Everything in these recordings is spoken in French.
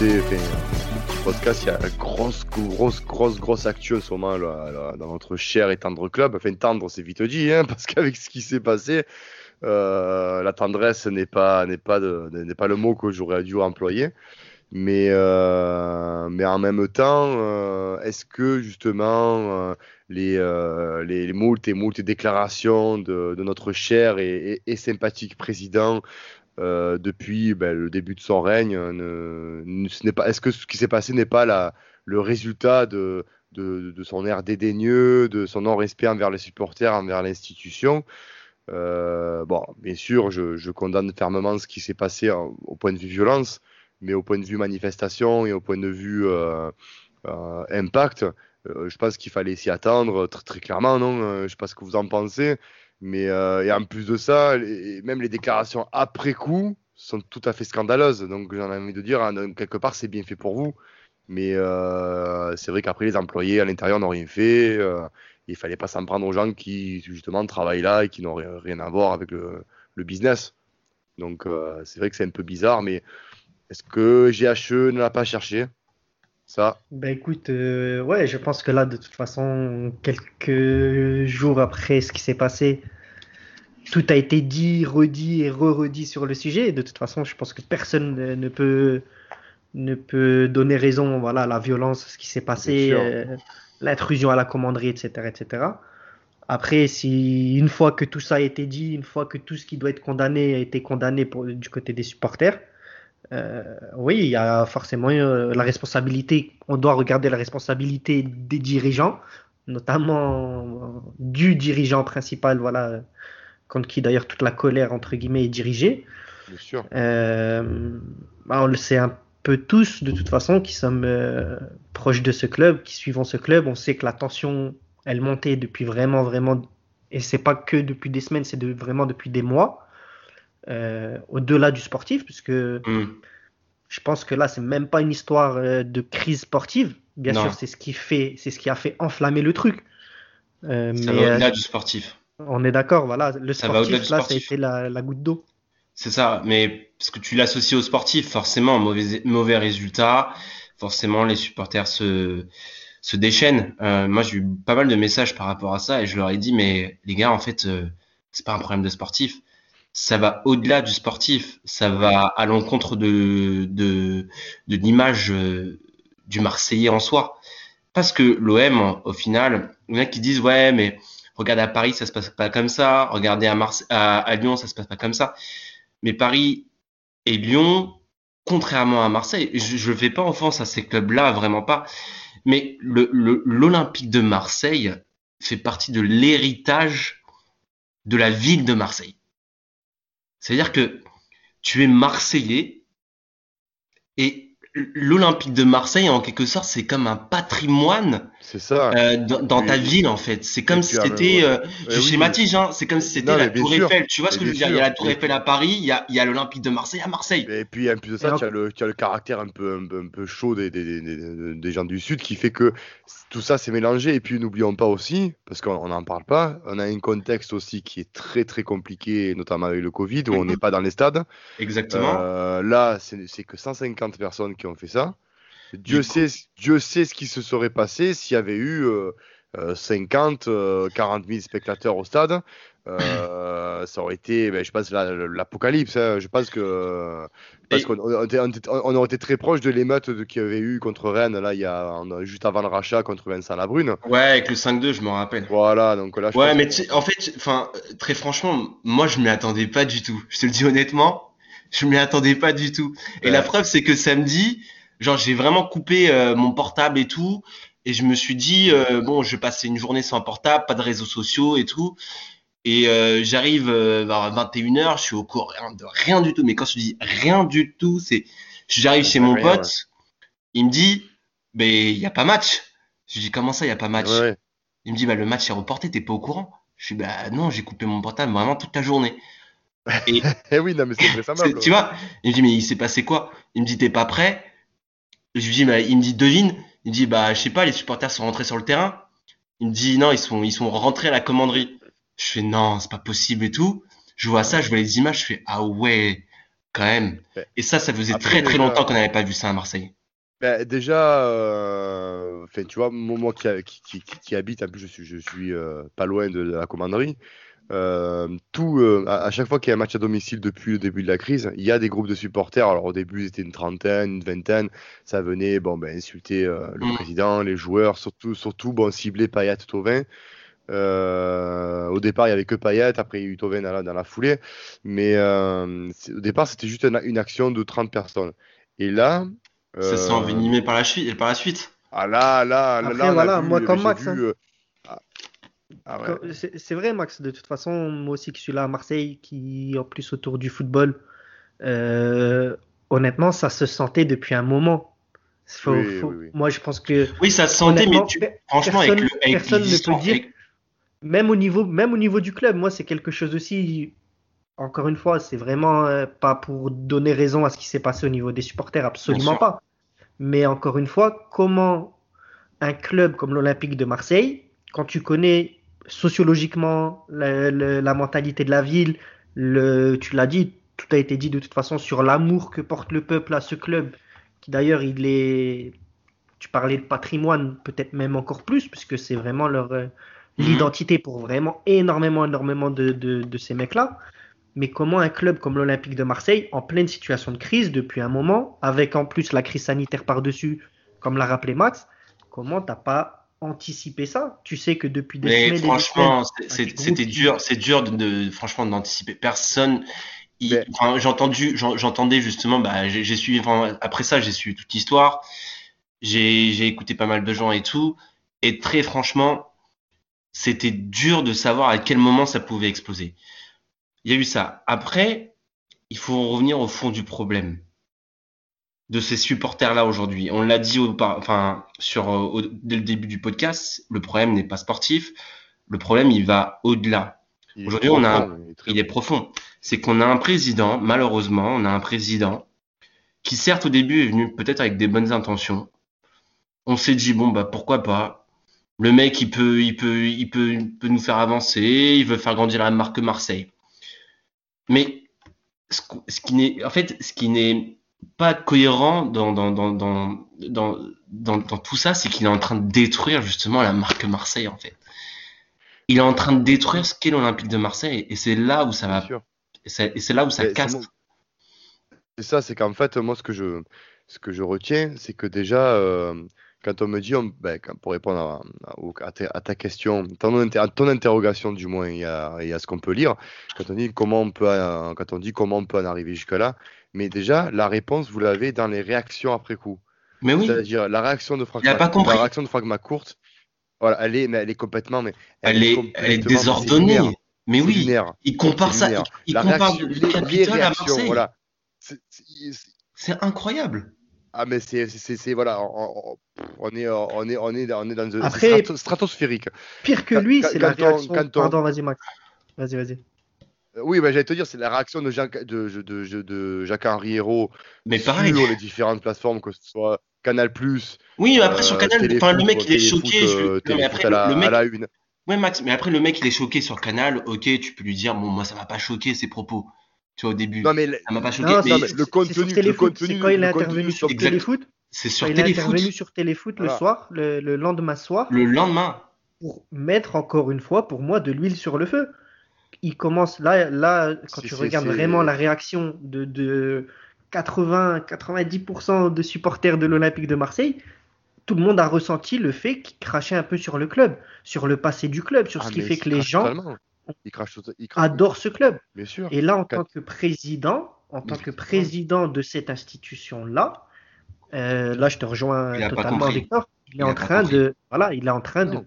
Enfin, podcast, il y a une grosse, grosse, grosse, grosse actu en ce moment là, dans notre cher et tendre club. Enfin, tendre, c'est vite dit, hein, parce qu'avec ce qui s'est passé, euh, la tendresse n'est pas, n'est pas, n'est pas le mot que j'aurais dû employer. Mais, euh, mais en même temps, euh, est-ce que justement les, les, les moult et moult déclarations de, de notre cher et, sympathique président euh, depuis ben, le début de son règne. Ne, ce n'est pas, est-ce que ce qui s'est passé n'est pas le résultat de, son air dédaigneux, de son non-respect envers les supporters, envers l'institution? Euh, Bon, bien sûr, je, condamne fermement ce qui s'est passé au point de vue violence, mais au point de vue manifestation et au point de vue euh, euh impact, euh, je pense qu'il fallait s'y attendre très, très clairement, non Je sais pas ce que vous en pensez. Mais euh, et en plus de ça, même les déclarations après coup sont tout à fait scandaleuses. Donc j'en ai envie de dire, hein, quelque part, c'est bien fait pour vous. Mais euh, c'est vrai qu'après, les employés à l'intérieur n'ont rien fait. Euh, il fallait pas s'en prendre aux gens qui, justement, travaillent là et qui n'ont rien à voir avec le, le business. Donc euh, c'est vrai que c'est un peu bizarre, mais est-ce que GHE ne l'a pas cherché? Ça Ben écoute, euh, ouais, je pense que là, de toute façon, quelques jours après ce qui s'est passé, tout a été dit, redit et re-redit sur le sujet. De toute façon, je pense que personne ne peut, ne peut donner raison voilà, à la violence, ce qui s'est passé, euh, l'intrusion à la commanderie, etc., etc. Après, si une fois que tout ça a été dit, une fois que tout ce qui doit être condamné a été condamné pour, du côté des supporters, euh, oui, il y a forcément euh, la responsabilité. On doit regarder la responsabilité des dirigeants, notamment euh, du dirigeant principal, voilà, contre qui d'ailleurs toute la colère entre guillemets est dirigée. Bien sûr. Bah, on le sait un peu tous, de toute façon, qui sommes proches de ce club, qui suivons ce club. On sait que la tension, elle montait depuis vraiment, vraiment, et c'est pas que depuis des semaines, c'est de, vraiment depuis des mois. Euh, au-delà du sportif, puisque mm. je pense que là, c'est même pas une histoire euh, de crise sportive. Bien sûr, c'est ce qui fait, c'est ce qui a fait enflammer le truc. Euh, ça va au-delà du sportif. On est d'accord, voilà. Le sportif, là, ça a été la, goutte d'eau. C'est ça, mais parce que tu l'associes au sportif, forcément, mauvais, mauvais résultat, forcément, les supporters se, se déchaînent. moi, j'ai eu pas mal de messages par rapport à ça et je leur ai dit, mais les gars, en fait, c'est pas un problème de sportif ça va au-delà du sportif, ça va à l'encontre de, l'image euh, du Marseillais en soi. Parce que l'OM, au final, il y en a qui disent ouais, mais regarde à Paris, ça se passe pas comme ça. Regardez à, Lyon, ça se passe pas comme ça. Mais Paris et Lyon, contrairement à Marseille, je ne fais pas offense à ces clubs-là, vraiment pas. Mais l'Olympique de Marseille fait partie de l'héritage de la ville de Marseille. C'est-à-dire que tu es Marseillais et l'Olympique de Marseille, en quelque sorte, c'est comme un patrimoine ça. Euh, dans, ta ville, en fait. C'est comme si c'était, euh, je schématise, hein, c'est comme si c'était la Tour Eiffel. Tu vois ce que je veux dire Il y a la Tour Eiffel à Paris, il y a, a l'Olympique de Marseille à Marseille. Et puis, en plus de ça, tu as, le, caractère un peu, un peu, chaud des, des, des, des, gens du Sud qui fait que tout ça s'est mélangé. Et puis, n'oublions pas aussi, parce qu'on n'en parle pas, on a un contexte aussi qui est très, très compliqué, notamment avec le Covid, où on n'est pas dans les stades. Exactement. Euh, là, c'est que 150 personnes qui ont fait ça. Dieu sait, Dieu sait ce qui se serait passé s'il y avait eu 50, 40 000 spectateurs au stade. Euh, ça aurait été, ben, je pense, l'apocalypse. Hein. Je pense que parce qu'on on, aurait été très proche de l'émeute qu'il y avait eu contre Rennes là, il y a, juste avant le rachat contre Vincent Labrune. Ouais, avec le 5-2, je me rappelle. Voilà, donc là. Je ouais, mais en fait, enfin, très franchement, moi, je m'y attendais pas du tout. Je te le dis honnêtement, je m'y attendais pas du tout. Et la preuve, c'est que samedi, Genre, j'ai vraiment coupé euh, mon portable et tout. Et je me suis dit, euh, bon, je vais passer une journée sans portable, pas de réseaux sociaux et tout. Et euh, j'arrive vers 21h, je suis au rien, de rien du tout. Mais quand je dis rien du tout, c'est j'arrive chez mon pote, il me dit, mais il n'y a pas match. Je dis, comment ça, il n'y a pas match? Il me dit, bah, le match est reporté, t'es pas au courant Je dis, bah non, j'ai coupé mon portable vraiment toute la journée. Et eh oui, non, mais c'est Tu vois Il me dit, mais il s'est passé quoi? Il me dit, t'es pas prêt? Je lui dis, bah, il me dit, devine. Il me dit, bah, je sais pas, les supporters sont rentrés sur le terrain. Il me dit, non, ils sont, ils sont rentrés à la commanderie. Je fais, non, c'est pas possible et tout. Je vois ça, je vois les images, je fais, ah ouais, quand même. Et ça, ça faisait très très longtemps qu'on n'avait pas vu ça à Marseille. Ben, déjà, euh, tu vois, moi qui, qui, qui, habite, en plus je suis, je suis euh, pas loin de, la commanderie, euh, tout, à, chaque fois qu'il y a un match à domicile depuis le début de la crise, il y a des groupes de supporters. Alors au début, c'était une trentaine, une vingtaine. Ça venait bon, ben, insulter le mm. président, les joueurs, surtout, surtout bon, cibler Payet, Tovin. au départ, il n'y avait que Payet, après il y a eu Tovin dans la, dans la foulée. Mais au départ, c'était juste une, une, action de 30 personnes. Et là, ça s'est envenimé par la, suite, par la suite. Ah là, là, là, là voilà, moi comme Max. Hein. Ah, c'est vrai, Max. De toute façon, moi aussi qui suis là à Marseille, qui en plus autour du football, euh, honnêtement, ça se sentait depuis un moment. Moi, je pense que. Oui, ça se sentait, mais franchement, personne, avec le, personne ne peut dire. Même au niveau, même au niveau du club, moi, c'est quelque chose aussi encore une fois, c'est vraiment euh, pas pour donner raison à ce qui s'est passé au niveau des supporters, absolument pas. Mais encore une fois, comment un club comme l'Olympique de Marseille, quand tu connais sociologiquement la, mentalité de la ville, le, tu l'as dit, tout a été dit de toute façon sur l'amour que porte le peuple à ce club, qui d'ailleurs il est, tu parlais de patrimoine, peut-être même encore plus, puisque c'est vraiment leur euh, mhm. l'identité pour vraiment énormément, énormément de, de ces mecs-là mais comment un club comme l'Olympique de Marseille, en pleine situation de crise depuis un moment, avec en plus la crise sanitaire par-dessus, comme l'a rappelé Max, comment t'as pas anticipé ça Tu sais que depuis des mais Franchement, c'était dur, c'est dur de, franchement d'anticiper. Personne. j'ai entendu, j'entendais justement, bah, j'ai suivi. après ça, j'ai suivi toute l'histoire. J'ai écouté pas mal de gens et tout, et très franchement, c'était dur de savoir à quel moment ça pouvait exploser. Il y a eu ça. Après, il faut revenir au fond du problème de ces supporters-là aujourd'hui. On l'a dit au, enfin, sur, euh, dès le début du podcast, le problème n'est pas sportif, le problème il va au-delà. Aujourd'hui, on a, il est profond. C'est qu'on a un président, malheureusement, on a un président qui certes au début est venu peut-être avec des bonnes intentions. On s'est dit bon bah pourquoi pas? Le mec il peut, il peut, il peut, il peut nous faire avancer. Il veut faire grandir la marque Marseille. Mais ce, qui n'est, en fait, ce qui n'est pas cohérent dans, dans, dans, dans, dans, dans, tout ça, c'est qu'il est en train de détruire justement la marque Marseille, en fait. Il est en train de détruire ce qu'est l'Olympique de Marseille, et c'est là où ça va. Et c'est là où ça casse. C'est ça, c'est qu'en fait, moi, ce que je, ce que je retiens, c'est que déjà, euh, quand on me dit, ben, pour répondre à, ta, question, ton, ton, interrogation du moins, il y a, ce qu'on peut lire, quand on dit comment on peut, euh, quand on dit comment on peut en arriver jusque-là, mais déjà, la réponse, vous l'avez dans les réactions après coup. Mais oui. C'est-à-dire la réaction de Franck, la réaction de Franck voilà, elle est, mais elle est complètement, mais elle, est, elle est désordonnée. Mais oui, il compare ça, il, compare le à Marseille. Voilà. C'est incroyable. Ah mais c'est voilà, on, est on est on est on est dans une Après, stratosphérique. Pire que lui, c'est la réaction. Pardon, vas-y Max. Vas-y, vas-y. Oui, bah, j'allais te dire, c'est la réaction de, Jacques, de, de, de, Jacques-Henri Hérault mais pareil. sur les différentes plateformes, que ce soit Canal+. Oui, mais après sur euh, Canal, enfin, le mec il est choqué. Euh, mais après, la, le mec... à la une. Ouais, Max, mais après le mec il est choqué sur Canal. Ok, tu peux lui dire, bon, moi ça m'a pas choqué ses propos tu vois, au début. Non, mais ça m'a pas choqué. Non, mais le contenu, le contenu, c'est quand il est intervenu sur Téléfoot. C'est sur Téléfoot. Il est intervenu sur Téléfoot le soir, le, lendemain soir. Le lendemain. Pour mettre encore une fois, pour moi, de l'huile sur le feu. Il commence là, là quand tu regardes vraiment la réaction de, de 80-90% de supporters de l'Olympique de Marseille, tout le monde a ressenti le fait qu'il crachait un peu sur le club, sur le passé du club, sur ah, ce qui fait que les gens il crache, adore ce club. Bien sûr. Et là, en tant que président, en tant que président de cette institution-là, euh, là, je te rejoins totalement, Victor. Il, est en train de, voilà, il est en train de.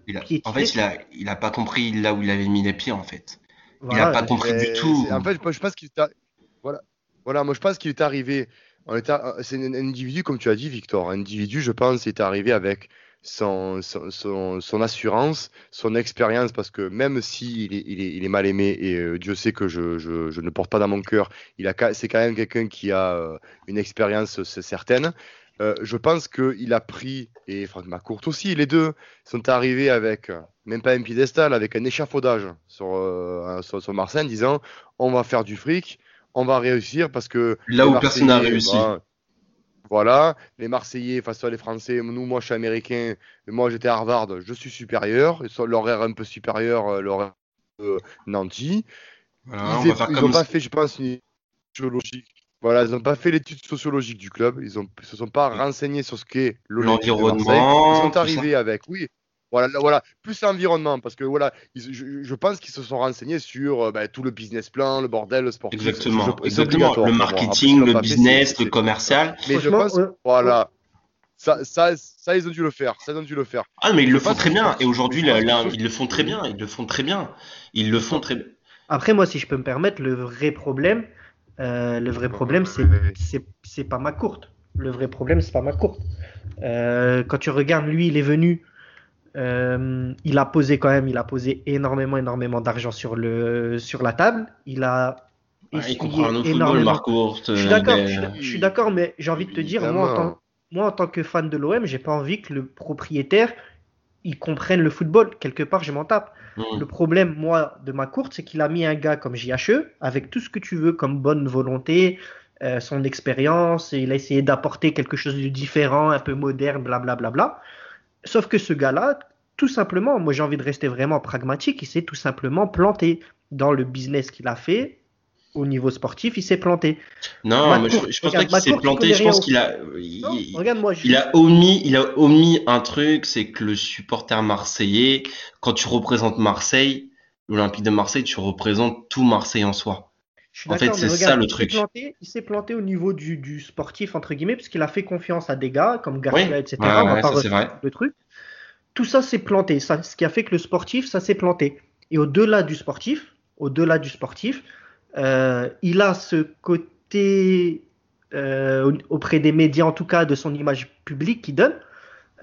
en fait, il a, il a pas compris là où il avait mis les pieds, en fait. il n'a pas compris du tout. En fait, je pense qu'il voilà, voilà, moi je pense qu'il est arrivé. C'est un individu, comme tu as dit, Victor. Un individu, je pense, est arrivé avec son, son, son, assurance, son expérience, parce que même s'il est, il est, il est, mal aimé, et euh, Dieu sait que je, je, je, ne porte pas dans mon cœur, c'est quand même quelqu'un qui a euh, une expérience certaine. Euh, je pense qu'il a pris, et Franck McCourt aussi, les deux sont arrivés avec, même pas un piédestal, avec un échafaudage sur, sur, sur Marseille en disant on va faire du fric, on va réussir parce que. Là où personne n'a réussi. Bah, voilà, les Marseillais face à les Français, nous, moi je suis américain, moi j'étais à Harvard, je suis supérieur, l'horaire un peu supérieur, euh, l'horaire de Nancy. ils n'ont pas fait, je pense, une sociologique. Voilà, ils n'ont pas fait l'étude sociologique du club, ils ne se sont pas renseignés sur ce qu'est l'environnement. Ils sont arrivés avec, oui, voilà, voilà, plus l'environnement, parce que voilà, je, pense qu'ils se sont renseignés sur euh, bah, tout le business plan, le bordel, le sportif. Exactement, exactement. Le marketing, le business, le commercial. Mais je pense, voilà, ça, ça, ça, ils ont dû le faire. Ça, ils ont dû le faire. Ah, mais ils le font très bien. Et aujourd'hui, là, ils le font très bien. Ils le font très bien. Ils le font très bien. Après, moi, si je peux me permettre, le vrai problème, euh, le vrai problème, c'est, c'est, pas ma courte. Le vrai problème, c'est pas ma courte. Euh, quand tu regardes, lui, il est venu euh, il a posé quand même, il a posé énormément, énormément d'argent sur le sur la table. Il a il comprend un énormément. Football, je suis d'accord, je, suis d'accord, mais j'ai envie de te dire, moi en, tant, moi en tant que fan de l'OM, j'ai pas envie que le propriétaire il comprenne le football. Quelque part, je m'en tape. Le problème, moi, de ma courte, c'est qu'il a mis un gars comme JHE avec tout ce que tu veux comme bonne volonté, euh, son expérience, il a essayé d'apporter quelque chose de différent, un peu moderne, blablabla. Bla, bla, bla. Sauf que ce gars-là, tout simplement, moi j'ai envie de rester vraiment pragmatique, il s'est tout simplement planté dans le business qu'il a fait. Au niveau sportif, il s'est planté. Non, mais je, pense pas qu'il s'est planté. Je pense qu'il a, il, moi, il a omis, il a omis un truc, c'est que le supporter marseillais, quand tu représentes Marseille, l'Olympique de Marseille, tu représentes tout Marseille en soi. En fait, c'est ça le truc. il s'est planté au niveau du, sportif, entre guillemets, puisqu'il a fait confiance à des gars comme Garcia, etc. c'est vrai. Le truc. Tout ça s'est planté. Ça, ce qui a fait que le sportif, ça s'est planté. Et au-delà du sportif, au-delà du sportif, euh, il a ce côté euh, auprès des médias, en tout cas de son image publique, qui donne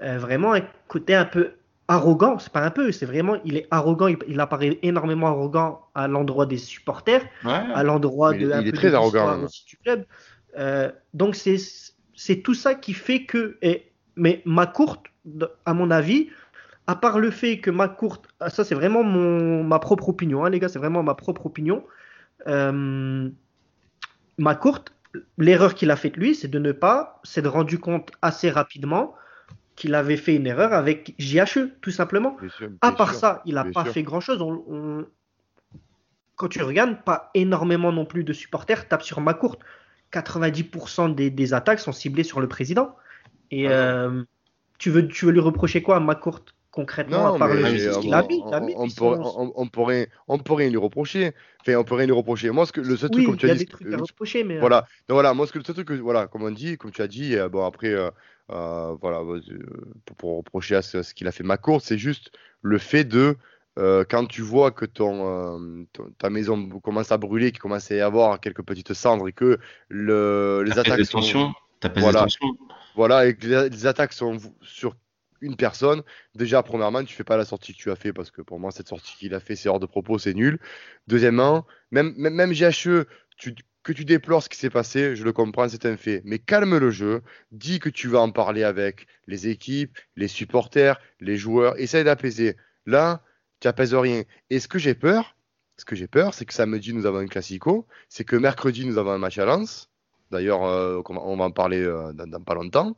euh, vraiment un côté un peu arrogant, c'est pas un peu, c'est vraiment, il est arrogant, il, apparaît énormément arrogant à l'endroit des supporters, à l'endroit de. Il, est très arrogant. Du club. Euh, donc c'est c'est tout ça qui fait que, et, mais ma courte, à mon avis, à part le fait que ma courte, ah, ça c'est vraiment mon, ma propre opinion, hein, les gars, c'est vraiment ma propre opinion. Euh, ma courte, l'erreur qu'il a faite lui, c'est de ne pas s'être rendu compte assez rapidement qu'il avait fait une erreur avec JHE, tout simplement. à part ça, il n'a pas fait grand-chose. Quand tu regardes, pas énormément non plus de supporters tapent sur ma courte. 90% des, attaques sont ciblées sur le président. Et ah euh, tu, veux, tu veux lui reprocher quoi à ma courte concrètement, à part le qu'il a mis, on, on, pourrait, on pourrait lui reprocher. Enfin, on pourrait lui reprocher. Moi, ce que, le seul truc, comme tu as dit. Trucs à reprocher, mais... Voilà. voilà, moi, ce que, le seul truc, voilà, comme on dit, comme tu as dit, euh, bon, après, euh, euh, voilà, pour, reprocher à ce, qu'il a fait ma course, c'est juste le fait de quand tu vois que ton, ta maison commence à brûler, qu'il commence à y avoir quelques petites cendres et que le, les attaques sont, voilà, voilà, et que les, attaques sont sur une personne, déjà, premièrement, tu fais pas la sortie que tu as fait parce que pour moi, cette sortie qu'il a fait, c'est hors de propos, c'est nul. Deuxièmement, même, même, même GHE, tu, que tu déplores ce qui s'est passé, je le comprends, c'est un fait. Mais calme le jeu, dis que tu vas en parler avec les équipes, les supporters, les joueurs, essaye d'apaiser. Là, tu n'apaises rien. Et ce que j'ai peur, ce que j'ai peur, c'est que samedi, nous avons un classico, c'est que mercredi, nous avons un match à Lens. D'ailleurs, euh, on va en parler euh, dans, pas longtemps.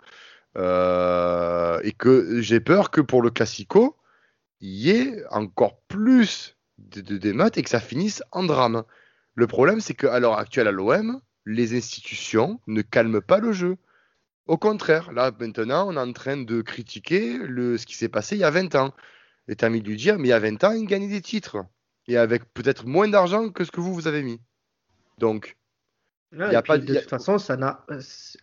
Euh, et que j'ai peur que pour le classico, il y ait encore plus d'émeutes et que ça finisse en drame. Le problème, c'est qu'à l'heure actuelle à l'OM, les institutions ne calment pas le jeu. Au contraire, là maintenant, on est en train de critiquer ce qui s'est passé il y a 20 ans. Et t'as mis de lui dire, mais il y a 20 ans, il gagnait des titres. Et avec peut-être moins d'argent que ce que vous, vous avez mis. Donc, y a pas, de toute façon, ça n'a.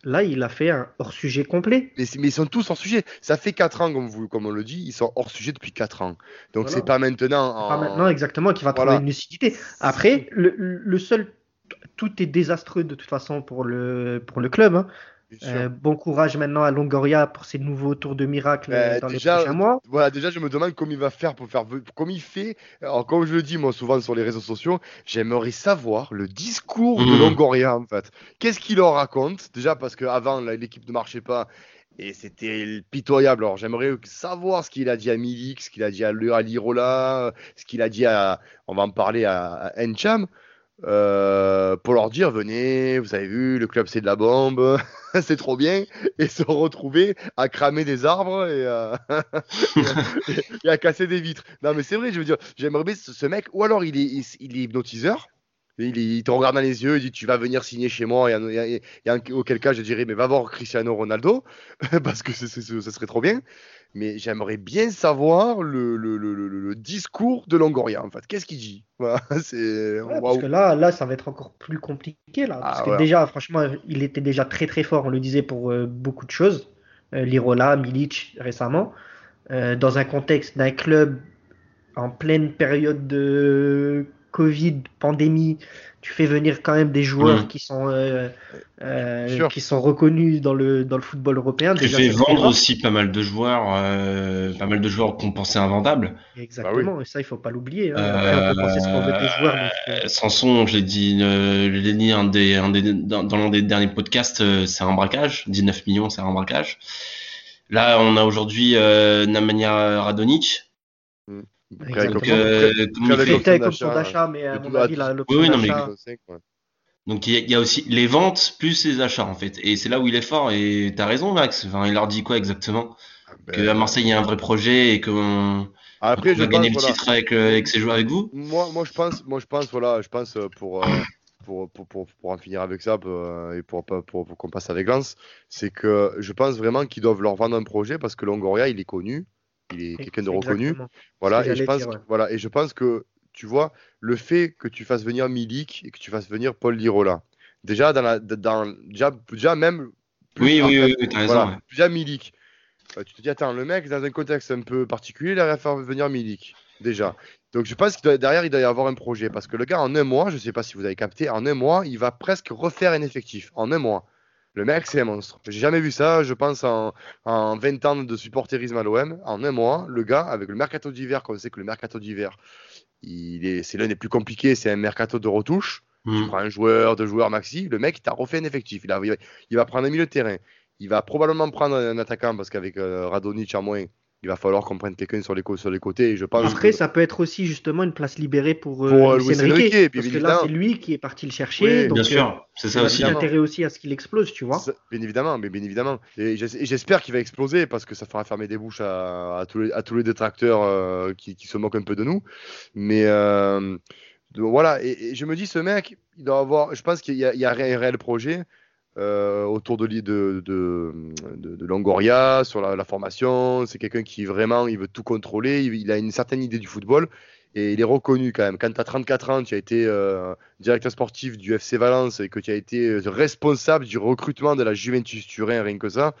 Là, il a fait un hors sujet complet. Mais, ils sont tous hors sujet. Ça fait 4 ans, comme, vous, comme on le dit, ils sont hors sujet depuis 4 ans. Donc c'est pas maintenant. En... Pas maintenant exactement qu'il va trouver une lucidité. Après, le, le, seul. Tout est désastreux de toute façon pour le, pour le club. Hein. Euh, bon courage maintenant à Longoria pour ses nouveaux tours de miracle euh, dans les prochains mois. Voilà, déjà, je me demande comment il va faire pour faire. Comment il fait. Alors, comme je le dis, moi, souvent sur les réseaux sociaux, j'aimerais savoir le discours de mmh. Longoria, en fait. Qu'est-ce qu'il leur raconte? Déjà, parce qu'avant, l'équipe ne marchait pas et c'était pitoyable. Alors, j'aimerais savoir ce qu'il a dit à Milik, ce qu'il a dit à Lirola, ce qu'il a dit à. On va en parler à, à Encham. euh, pour leur dire venez, vous avez vu, le club c'est de la bombe, c'est trop bien, et se retrouver à cramer des arbres et à, et à casser des vitres. Non mais c'est vrai, je veux dire, j'aimerais bien ce, mec, ou alors il est, il est hypnotiseur, il, il te regarde dans les yeux, il dit tu vas venir signer chez moi, et, et- et- et en- auquel cas je dirais mais va voir Cristiano Ronaldo, parce que ce serait trop bien. Mais j'aimerais bien savoir le, le, le, le- le discours de Longoria en fait. Qu'est-ce qu'il dit? Voilà, Ouais, parce que là, là, ça va être encore plus compliqué là. Parce Ah, que ouais. déjà, franchement, il était déjà très très fort, on le disait pour euh, beaucoup de choses. Euh, Lirola, Milic récemment, Euh, dans un contexte d'un club en pleine période de Covid, pandémie, tu fais venir quand même des joueurs Mhm. qui sont euh, euh, qui sont reconnus dans le dans le football européen. Tu Déjà, fais vendre aussi pas mal de joueurs, euh, pas mal de joueurs qu'on pensait invendables. Exactement, et ça, il faut pas l'oublier. hein. On peut penser ce qu'on veut des joueurs, mais Sanson, je l'ai dit, l'ai dit un des, un des, dans, dans l'un des derniers podcasts, c'est un braquage. 19 millions, c'est un braquage. Là, on a aujourd'hui Nemanja Radonic. Exactement. Donc, euh, il avec d'achat, mais à mon avis, l'option d'achat. Donc y, a, il y a aussi les ventes plus les achats en fait. Et c'est là où il est fort. Et t'as raison Max. Enfin, il leur dit quoi exactement? Que à Marseille il y a un vrai projet et qu'on Après, on je va gagner pense, le voilà, titre avec, le- avec ses joueurs avec vous? moi, moi, je pense, moi, je pense, voilà, je pense euh, pour, euh, pour, pour, pour, pour en finir avec ça euh, et pour, pour, pour, pour qu'on passe avec Lens, c'est que je pense vraiment qu'ils doivent leur vendre un projet parce que Longoria, il est connu, il est quelqu'un de reconnu. Exactement. Voilà, et je pense, dire, que- ouais. voilà, et je pense que, tu vois, le fait que tu fasses venir Milik et que tu fasses venir Paul Lirola, déjà, dans la, dans, déjà, déjà même. plus Oui, oui, oui, oui, t'as raison. voilà, ouais. déjà Milik. Euh, tu te dis, attends, le mec, dans un contexte un peu particulier, il à faire venir Milik, déjà. Donc je pense que derrière, il doit y avoir un projet. Parce que le gars, en un mois, je ne sais pas si vous avez capté, en un mois, il va presque refaire un effectif. En un mois. Le mec, c'est un monstre. J'ai jamais vu ça, je pense, en, en 20 ans de supporterisme à l'OM. En un mois, le gars, avec le mercato d'hiver, qu'on sait que le mercato d'hiver, il est, c'est l'un des plus compliqués, c'est un mercato de retouche. Tu Mm. prends un joueur, deux joueurs maxi, le mec, il t'a refait un effectif. Il, a- il va, il va prendre un milieu de terrain. Il va probablement prendre un attaquant parce qu'avec euh, Radonic en moins, il va falloir qu'on prenne quelqu'un sur les, sur les côtés. Et je pense Après, que- ça peut être aussi justement une place libérée pour, euh, Pour, euh, Luis Enrique, Enrique, parce que évidemment- là, c'est lui qui est parti le chercher. Oui, donc, Bien euh, sûr, c'est il ça a aussi. aussi intérêt aussi à ce qu'il explose, tu vois. Ça, Bien évidemment, mais bien évidemment. Et j'es- et j'espère qu'il va exploser parce que ça fera fermer des bouches à, à tous, les, à tous les détracteurs euh, qui, qui se moquent un peu de nous. Mais euh, donc voilà, et, et je me dis, ce mec, il doit avoir, je pense qu'il y, a- il y a un réel projet euh, autour de, de, de, de, Longoria, sur la, formation. C'est quelqu'un qui vraiment, il veut tout contrôler, il, il a une certaine idée du football. Et il est reconnu quand même. Quand tu as 34 ans, tu as été euh, directeur sportif du FC Valence et que tu as été euh, responsable du recrutement de la Juventus Turin, rien que ça,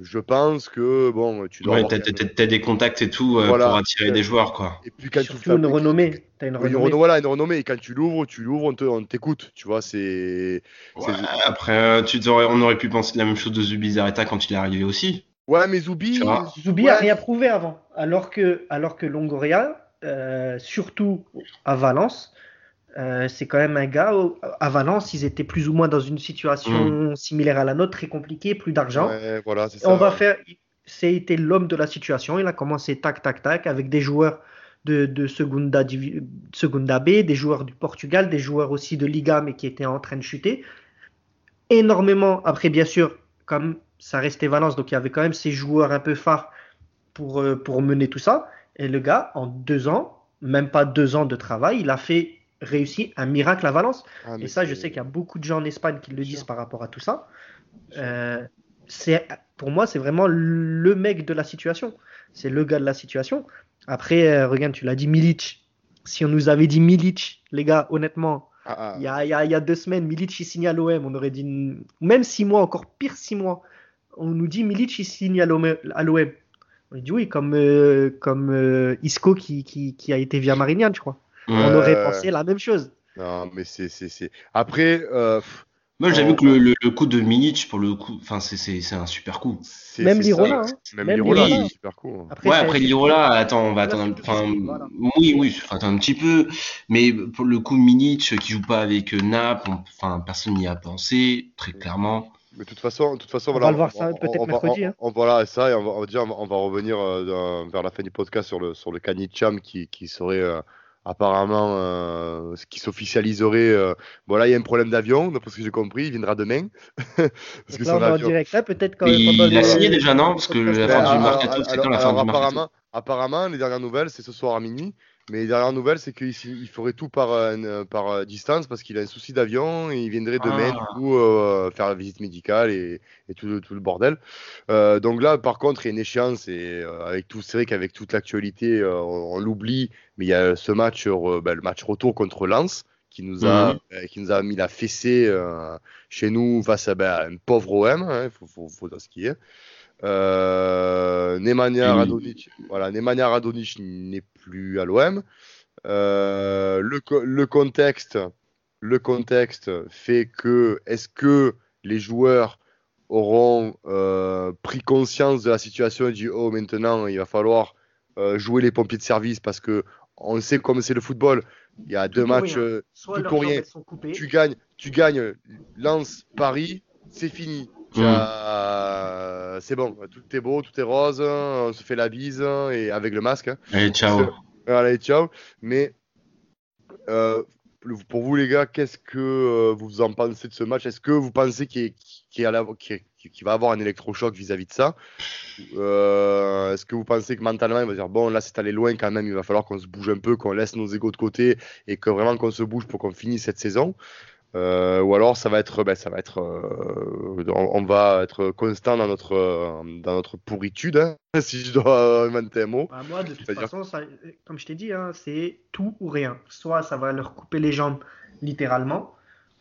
je pense que bon, tu dois Ouais, avoir t'as, des contacts et tout euh, Voilà. pour attirer des joueurs quoi. Et puis quand tu Surtout une fabriques- renommée. T'as une une renommée. reno- voilà, une renommée. Et quand tu l'ouvres, tu l'ouvres, on te- on t'écoute. Tu vois, c'est. Ouais, après, euh, tu on aurait pu penser la même chose de Zubizarreta quand il est arrivé aussi. Ouais, mais. Tu. Zoubi Ouais. a rien prouvé avant. Alors que, alors que Longoria, euh, surtout à Valence, euh, c'est quand même un gars. à Valence, ils étaient plus ou moins dans une situation similaire à la nôtre, très compliquée, plus d'argent. Ouais, voilà, c'est ça. on va faire. C'était l'homme de la situation. Il a commencé tac, tac, tac, avec des joueurs de, de Segunda, B, des joueurs du Portugal, des joueurs aussi de Liga, mais qui étaient en train de chuter. Énormément. Après, bien sûr, comme ça restait Valence, donc il y avait quand même ces joueurs un peu phares pour, euh, pour mener tout ça. Et le gars, en deux ans, même pas deux ans de travail, il a fait réussir un miracle à Valence. Ah, Et ça, je sais qu'il y a beaucoup de gens en Espagne qui le disent sûr. par rapport à tout ça. Euh, c'est, pour moi, c'est vraiment le mec de la situation. C'est le gars de la situation. Après, euh, regarde, tu l'as dit, Milic. Si on nous avait dit Milic, les gars, honnêtement, Ah, ah. il y a, il y a- il y a deux semaines, Milic, il signe à l'OM. On aurait dit, même six mois, encore pire six mois. On nous dit Milic, il signe à l'OM. à l'OM. On dit oui, comme, euh, comme euh, Isco qui, qui, qui a été via Marignane, je crois. On aurait pensé la même chose. Non, mais c'est. c'est- c'est- Après, euh, Moi, j'ai Oh. vu que le, le- le coup de Milic, pour le coup, enfin, c'est, c'est, c'est un super coup. c'est- Même Lirola, hein. Même Même Lirola, c'est super cool. Après, ouais, c'est- après Lirola, attends, on va attendre. Enfin, voilà. oui, oui, faut attendre un petit peu. Mais pour le coup, Milic qui joue pas avec euh, enfin, personne n'y a pensé, très clairement. Mais de toute façon, de toute façon On voilà, va le voir ça peut-être mercredi, on- hein. on- voilà, ça, et on va, on va dire, on va- revenir euh, vers la fin du podcast sur le, sur le Kanicham qui, qui serait euh, apparemment, euh, ce qui s'officialiserait. Euh, bon, là, il y a un problème d'avion, d'après ce que j'ai compris, il viendra demain. parce que là, on en direct là, peut-être quand Il, a signé déjà, non? Parce que la fin du mercato, c'est quand la fin du apparemment, apparemment, les dernières nouvelles, c'est ce soir à minuit. Mais les dernières nouvelles, c'est qu'il ferait tout par, euh, par euh, distance parce qu'il a un souci d'avion et il viendrait demain, du ah. coup, euh, faire la visite médicale et, tout, tout, le bordel. donc là, par contre, il y a une échéance et avec tout, c'est vrai qu'avec toute l'actualité, on, l'oublie, mais il y a ce match, ben, le match retour contre Lens qui nous a, mhm. qui nous a mis la fessée chez nous face à, ben, un pauvre OM, il hein, faut, faut, faut, ce qui est. Euh, Nemanja Radonic, voilà, Nemanja Radonic n'est plus à l'OM. Euh, le, le, contexte, le contexte fait que est-ce que les joueurs auront euh, pris conscience de la situation et dit oh maintenant il va falloir euh, jouer les pompiers de service parce que on sait comme c'est le football. Il y a deux matchs, tout pour rien. Tu gagnes, tu gagnes Lens Paris, c'est fini. Mm. C'est bon, tout est beau, tout est rose, on se fait la bise et avec le masque. Hein. Allez, ciao. Allez, ciao. Mais euh, pour vous les gars, qu'est-ce que euh, vous en pensez de ce match? Est-ce que vous pensez qu'il va avoir un électrochoc vis-à-vis de ça euh, Est-ce que vous pensez que mentalement il va dire bon là c'est allé loin quand même, il va falloir qu'on se bouge un peu, qu'on laisse nos égaux de côté et que vraiment qu'on se bouge pour qu'on finisse cette saison? Euh, ou alors ça va être, ben, ça va être, euh, on, va être constant dans notre, dans notre pourritude, hein, si je dois inventer un mot. Bah, moi, de toute façon, comme je t'ai dit, hein, c'est tout ou rien. Soit ça va leur couper les jambes littéralement,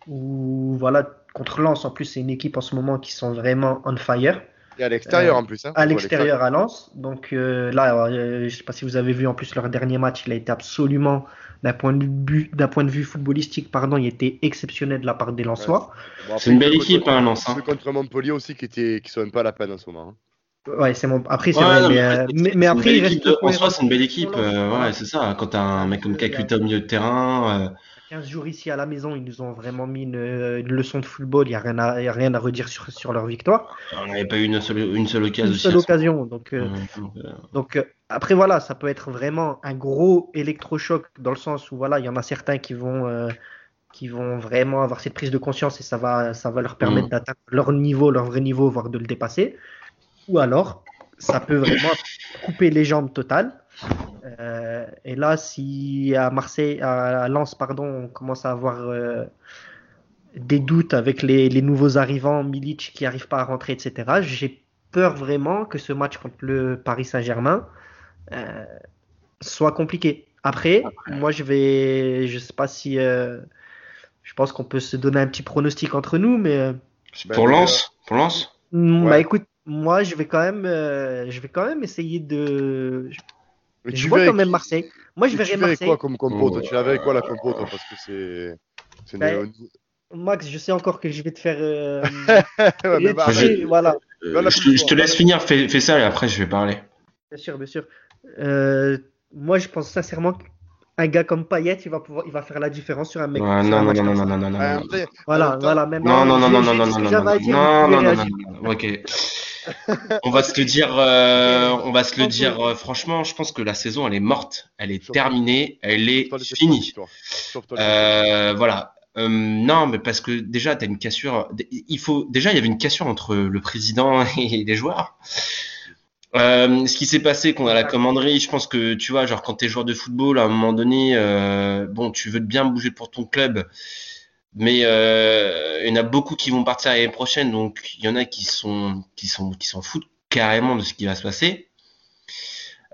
ou voilà, contre Lens, en plus, c'est une équipe en ce moment qui sont vraiment on fire. Et à l'extérieur en plus. Hein, à l'extérieur à Lens. Donc euh, là, je ne sais pas si vous avez vu en plus leur dernier match, il a été absolument d'un point de vue d'un point de vue footballistique pardon il était exceptionnel de la part des Lensois c'est une belle équipe hein Lens hein. contre Montpellier aussi qui était qui sont même pas à la peine en ce moment hein. Ouais, c'est mon... après c'est vrai, mais, mais, après il reste en soi c'est une belle équipe, euh, ouais, c'est ça. Quand t'as un mec comme Kakuta au milieu de terrain, euh, 15 jours ici à la maison, ils nous ont vraiment mis une, leçon de football. Il n'y a, rien à, a rien à redire sur, sur leur victoire. On n'avait pas eu une seule, une seule occasion. Une seule occasion. Donc, euh, donc euh, après, voilà, ça peut être vraiment un gros électrochoc dans le sens où voilà, il y en a certains qui vont, euh, qui vont vraiment avoir cette prise de conscience et ça va, ça va leur permettre mm. d'atteindre leur niveau, leur vrai niveau, voire de le dépasser. Ou alors, ça peut vraiment couper les jambes totales. Euh, et là, si à Marseille, à Lens, pardon, on commence à avoir euh, des doutes avec les, nouveaux arrivants, Milic qui n'arrive pas à rentrer, etc., j'ai peur vraiment que ce match contre le Paris Saint-Germain euh, soit compliqué. Après, moi, je vais, je sais pas si, je pense qu'on peut se donner un petit pronostic entre nous, mais pour Lens, pour Lens. Bah écoute, moi, je vais quand même, je vais quand même essayer de je vois quand même Marseille. Moi, je verrais Marseille. quoi comme compo Tu l'avais quoi la compo Parce que c'est. Ben, Max, je sais encore que je vais te faire. Euh... bah, voilà. Euh, je, te laisse finir, fais, fais, ça et après je vais parler. Bien sûr, bien sûr. Euh, moi, je pense sincèrement qu'un gars comme Payet, il va pouvoir, il va faire la différence sur un mec. non, non, non, non, non, non, non, non, Voilà, voilà, même. Non, non, non, non, non, non, non, non, non, non, non, ok on va se le dire, euh, on va se le dire euh, franchement. Je pense que la saison, elle est morte, elle est terminée, elle est finie. Euh, voilà. non, mais parce que déjà, tu as une cassure. Il faut déjà, il y avait une cassure entre le président et les joueurs. ce qui s'est passé qu'on a la commanderie, je pense que tu vois, genre quand tu es joueur de football, à un moment donné, bon, tu veux bien bouger pour ton club mais euh, il y en a beaucoup qui vont partir l'année prochaine, donc il y en a qui sont qui sont qui s'en foutent carrément de ce qui va se passer.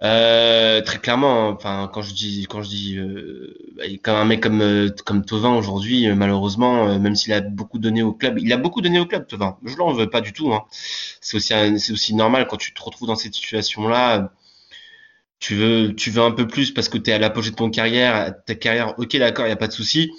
Euh, très clairement, enfin quand je dis quand je dis euh, comme un mec comme euh, comme Tovin aujourd'hui, euh, malheureusement, même s'il a beaucoup donné au club, il a beaucoup donné au club Tovin. Je l'en veux pas du tout. Hein. C'est aussi c'est aussi normal quand tu te retrouves dans cette situation là. Tu veux tu veux un peu plus parce que tu es à l'apogée de ton carrière, ta carrière. Ok d'accord, il y a pas de souci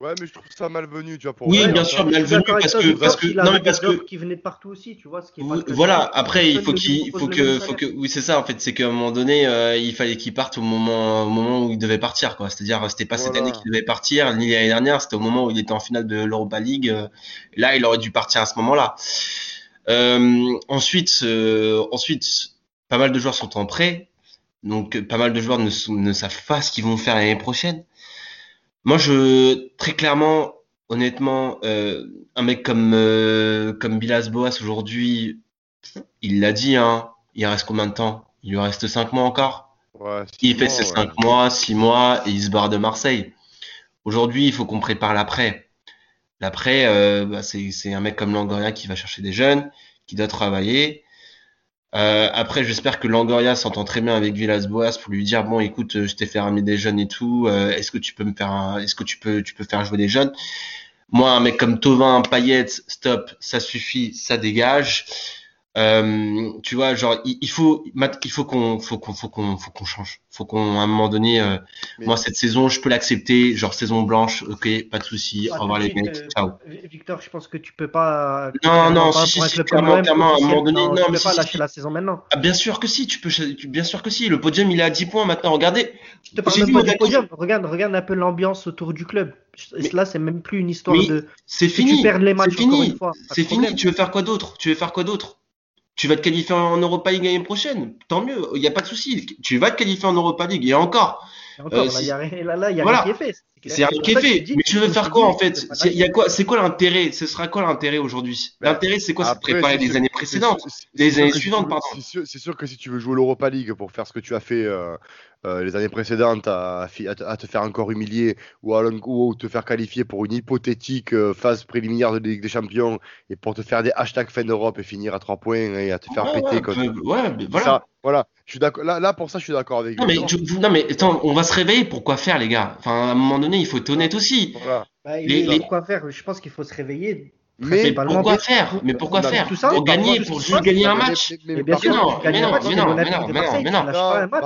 Ouais, mais je trouve ça malvenu, tu vois. Pour oui, bien sûr, malvenu parce que parce que non mais parce que qui venait de partout aussi, tu vois. Ce qui est voilà. Après, il faut qu'il faut que faut que oui, c'est ça en fait, c'est qu'à un moment donné, euh, il fallait qu'il parte au moment au moment où il devait partir, quoi. C'est-à-dire, c'était pas cette année qu'il devait partir, ni l'année dernière, c'était au moment où il était en finale de l'Europa League. Euh, là, il aurait dû partir à ce moment-là. Euh, ensuite, ensuite, pas mal de joueurs sont en prêt. Donc pas mal de joueurs ne, ne savent pas ce qu'ils vont faire l'année prochaine. Moi, je très clairement, honnêtement, euh, un mec comme euh, comme Bilas Boas aujourd'hui, il l'a dit, hein. Il reste combien de temps? Il lui reste 5 mois encore. Ouais, Il fait ses ouais. 5 mois, 6 mois et il se barre de Marseille. Aujourd'hui, il faut qu'on prépare l'après. L'après, euh, bah, c'est c'est un mec comme Langoria qui va chercher des jeunes, qui doit travailler. Euh, après, j'espère que Langoria s'entend très bien avec Villas-Boas pour lui dire bon, écoute, euh, je t'ai fait ramener des jeunes et tout. euh, est-ce que tu peux me faire, est-ce que tu peux, tu peux faire jouer des jeunes? Moi, un mec comme Tovin, Payet, stop, ça suffit, ça dégage. Euh, tu vois, genre, il, il faut, Matt, il faut qu'on, faut qu'on, faut qu'on, faut qu'on change. Faut qu'on, à un moment donné, euh, Mais- moi cette saison, je peux l'accepter, genre saison blanche, ok, pas de souci, Ah, au revoir les suite, mecs, euh, ciao. Victor, je pense que tu peux pas. Non, non, pas si, si, si, clairement, clairement, à un moment donné, non, non, tu mais peux si, pas lâcher la saison maintenant. Ah, bien sûr que si, tu peux, tu- bien sûr que si. Le podium, il est à 10 points maintenant. Regardez. Je te parle même pas du podium. Regarde, regarde un peu l'ambiance autour du club. Mais- Là, c'est même plus une histoire de. C'est fini. tu perds les C'est matchs encore fini. C'est fini. Tu veux faire quoi d'autre? Tu veux faire quoi d'autre? Tu vas te qualifier en Europa League l'année prochaine. Tant mieux. Il n'y a pas de souci. Tu vas te qualifier en Europa League. Et encore. Encore, Euh, là, il y a rien, là, là, il y a Voilà. rien qui est fait. C'est rien pour qui est je fait. dis Mais tu veux comme faire je quoi en fait C'est- il y a lâcher. quoi C'est quoi l'intérêt Ce sera quoi l'intérêt aujourd'hui Ben, L'intérêt, c'est quoi C'est de préparer sûr- années précédentes. sûr années que si suivantes, tu veux- pardon. C'est sûr, que si tu veux jouer l'Europa League pour faire ce que tu as fait euh, euh, les années précédentes, à, te- à te faire encore humilier ou, à, ou te faire qualifier pour une hypothétique euh, phase préliminaire de Ligue des Champions et pour te faire des hashtags fin d'Europe et finir à 3 points et à te faire Ouais, péter ouais, contre- peu- ouais, mais voilà. Ça, voilà. Je suis d'accord. Là, là, pour ça, je suis d'accord avec Non mais, Victor. tu- vous- non mais attends, on va se réveiller pour quoi faire les gars? Enfin à un moment donné il faut être honnête aussi. Voilà. Bah, Les- il- les- Pourquoi faire? Je pense qu'il faut se réveiller. Mais, pourquoi faire Mais pourquoi faire? tout ça, Pour gagner, pour juste gagner un match. mais- bien sûr, non, mais un non, mais non, l'Olympique mais non, de mais non, Marseille, mais non.